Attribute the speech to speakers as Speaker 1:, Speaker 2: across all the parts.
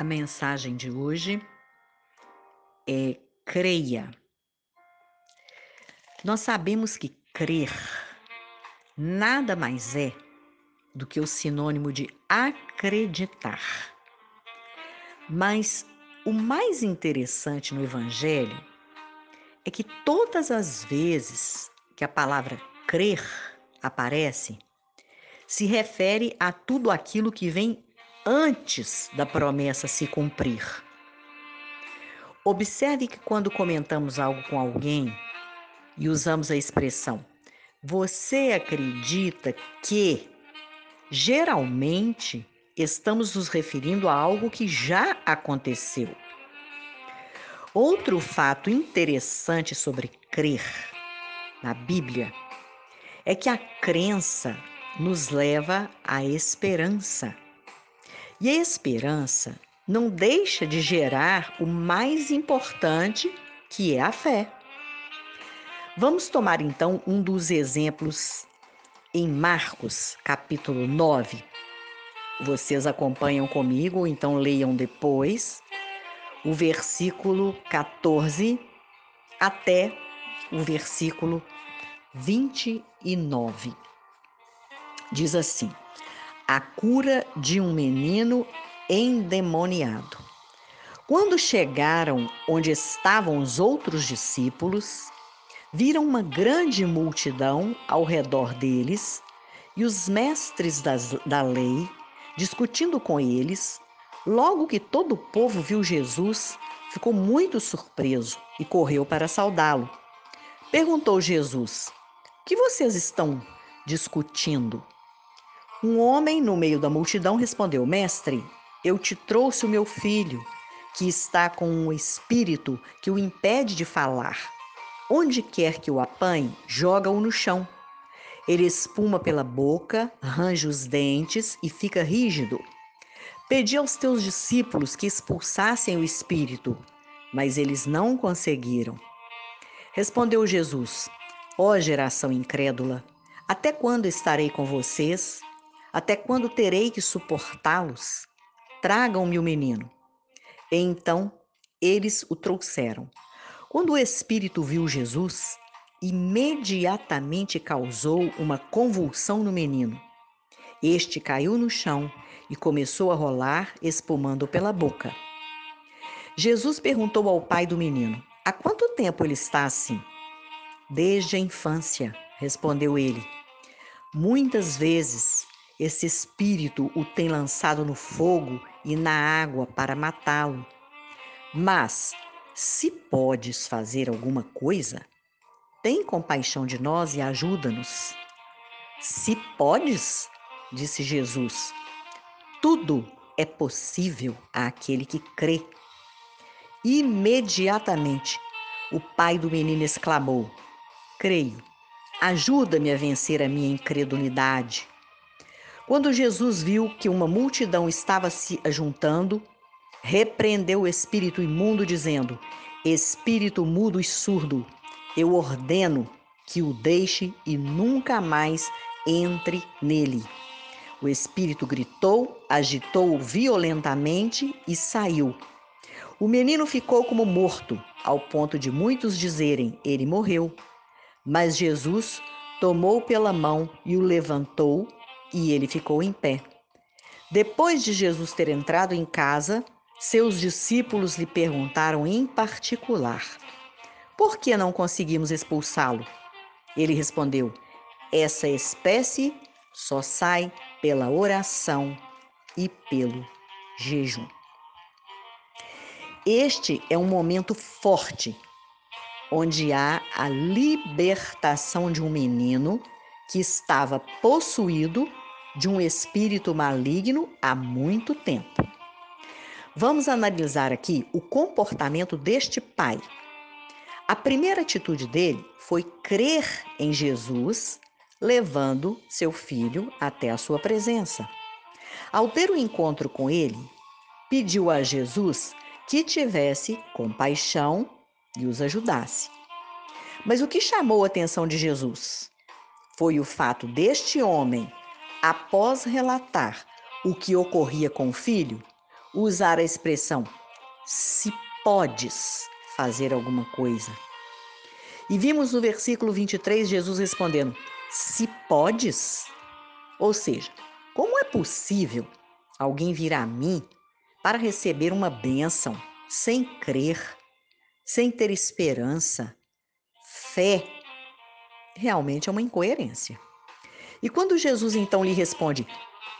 Speaker 1: A mensagem de hoje é creia. Nós sabemos que crer nada mais é do que o sinônimo de acreditar. Mas o mais interessante no Evangelho é que todas as vezes que a palavra crer aparece, se refere a tudo aquilo que vem antes da promessa se cumprir. Observe que quando comentamos algo com alguém e usamos a expressão você acredita que, geralmente, estamos nos referindo a algo que já aconteceu. Outro fato interessante sobre crer na Bíblia é que a crença nos leva à esperança. E a esperança não deixa de gerar o mais importante, que é a fé. Vamos tomar então um dos exemplos em Marcos, capítulo 9. Vocês acompanham comigo, então leiam depois o versículo 14 até o versículo 29. Diz assim: A cura de um menino endemoniado. Quando chegaram onde estavam os outros discípulos, viram uma grande multidão ao redor deles e os mestres das, da lei discutindo com eles. Logo que todo o povo viu Jesus, ficou muito surpreso e correu para saudá-lo. Perguntou Jesus: O que vocês estão discutindo? Um homem no meio da multidão respondeu: Mestre, eu te trouxe o meu filho, que está com um espírito que o impede de falar. Onde quer que o apanhe, joga-o no chão. Ele espuma pela boca, range os dentes e fica rígido. Pedi aos teus discípulos que expulsassem o espírito, mas eles não conseguiram. Respondeu Jesus: Ó oh, geração incrédula, até quando estarei com vocês? Até quando terei que suportá-los? Tragam-me o menino. E então eles o trouxeram. Quando o espírito viu Jesus, imediatamente causou uma convulsão no menino. Este caiu no chão e começou a rolar, espumando pela boca. Jesus perguntou ao pai do menino: Há quanto tempo ele está assim? Desde a infância, respondeu ele. Muitas vezes esse espírito o tem lançado no fogo e na água para matá-lo. Mas, se podes fazer alguma coisa, tem compaixão de nós e ajuda-nos. Se podes, disse Jesus, tudo é possível àquele que crê. Imediatamente, o pai do menino exclamou: Creio, ajuda-me a vencer a minha incredulidade. Quando Jesus viu que uma multidão estava se ajuntando, repreendeu o espírito imundo, dizendo: Espírito mudo e surdo, eu ordeno que o deixe e nunca mais entre nele. O espírito gritou, agitou-o violentamente e saiu. O menino ficou como morto, ao ponto de muitos dizerem: Ele morreu. Mas Jesus tomou pela mão e o levantou e ele ficou em pé. Depois de Jesus ter entrado em casa, seus discípulos lhe perguntaram em particular: Por que não conseguimos expulsá-lo? Ele respondeu: Essa espécie só sai pela oração e pelo jejum. Este é um momento forte, onde há a libertação de um menino que estava possuído de um espírito maligno há muito tempo. Vamos analisar aqui o comportamento deste pai. A primeira atitude dele foi crer em Jesus, levando seu filho até a sua presença. Ao ter o um encontro com ele, pediu a Jesus que tivesse compaixão e os ajudasse. Mas o que chamou a atenção de Jesus foi o fato deste homem após relatar o que ocorria com o filho, usar a expressão se podes fazer alguma coisa. E vimos no versículo 23 Jesus respondendo: se podes. Ou seja, como é possível alguém vir a mim para receber uma bênção sem crer, sem ter esperança, fé? Realmente é uma incoerência. E quando Jesus então lhe responde: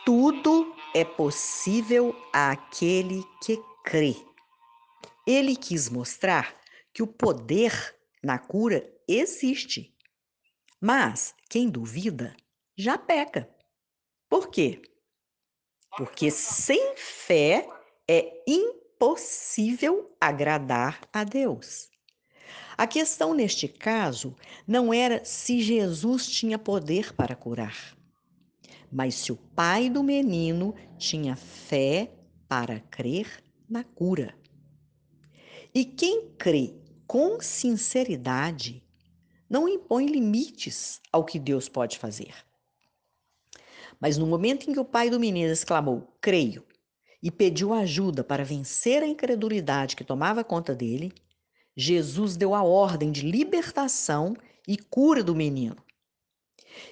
Speaker 1: tudo é possível àquele que crê. Ele quis mostrar que o poder na cura existe. Mas quem duvida já peca. Por quê? Porque sem fé é impossível agradar a Deus. A questão neste caso não era se Jesus tinha poder para curar, mas se o pai do menino tinha fé para crer na cura. E quem crê com sinceridade não impõe limites ao que Deus pode fazer. Mas no momento em que o pai do menino exclamou: Creio, e pediu ajuda para vencer a incredulidade que tomava conta dele, Jesus deu a ordem de libertação e cura do menino.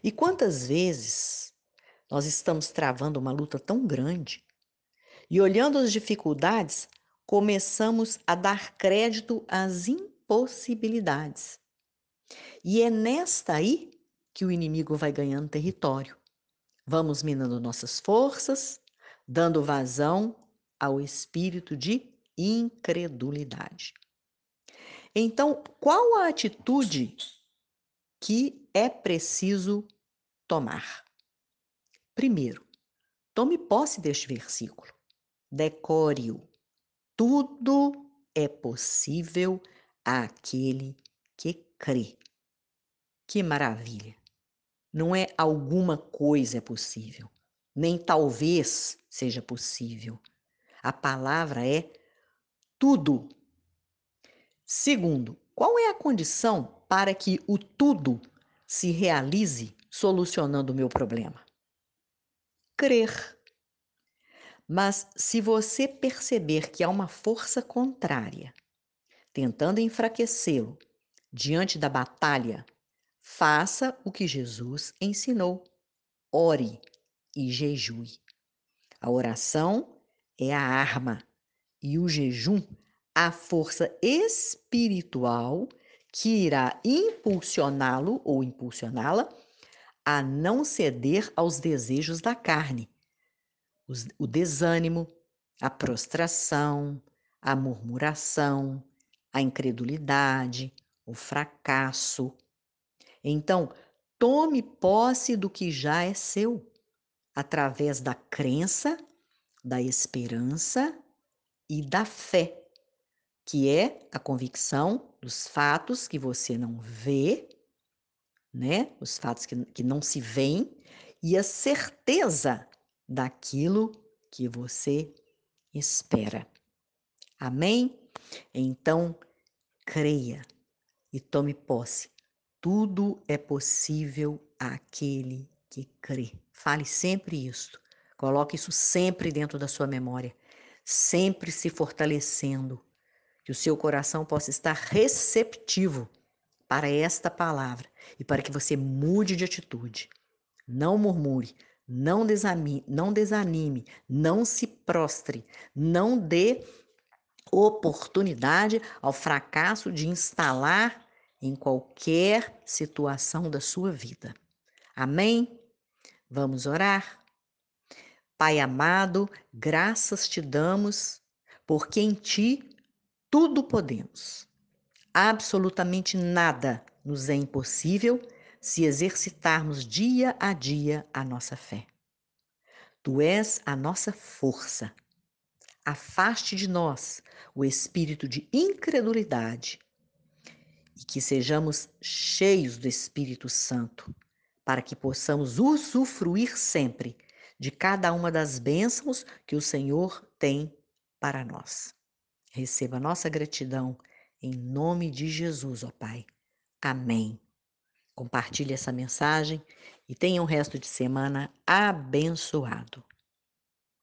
Speaker 1: E quantas vezes nós estamos travando uma luta tão grande e olhando as dificuldades, começamos a dar crédito às impossibilidades. E é nesta aí que o inimigo vai ganhando território. Vamos minando nossas forças, dando vazão ao espírito de incredulidade. Então, qual a atitude que é preciso tomar? Primeiro, tome posse deste versículo, decore-o. Tudo é possível àquele que crê. Que maravilha! Não é alguma coisa é possível, nem talvez seja possível. A palavra é tudo. Segundo, qual é a condição para que o tudo se realize solucionando o meu problema? Crer. Mas se você perceber que há uma força contrária tentando enfraquecê-lo diante da batalha Faça o que Jesus ensinou. Ore e jejue. A oração é a arma e o jejum a força espiritual que irá impulsioná-lo ou impulsioná-la a não ceder aos desejos da carne, o desânimo, a prostração, a murmuração, a incredulidade, o fracasso, então, tome posse do que já é seu, através da crença, da esperança e da fé, que é a convicção dos fatos que você não vê, né? Os fatos que, que não se veem, e a certeza daquilo que você espera. Amém? Então, creia e tome posse tudo é possível àquele que crê. Fale sempre isto. Coloque isso sempre dentro da sua memória, sempre se fortalecendo, que o seu coração possa estar receptivo para esta palavra e para que você mude de atitude. Não murmure, não desanime, não, desanime, não se prostre, não dê oportunidade ao fracasso de instalar em qualquer situação da sua vida. Amém? Vamos orar? Pai amado, graças te damos, porque em ti tudo podemos. Absolutamente nada nos é impossível se exercitarmos dia a dia a nossa fé. Tu és a nossa força. Afaste de nós o espírito de incredulidade e que sejamos cheios do Espírito Santo, para que possamos usufruir sempre de cada uma das bênçãos que o Senhor tem para nós. Receba nossa gratidão em nome de Jesus, ó Pai. Amém. Compartilhe essa mensagem e tenha um resto de semana abençoado.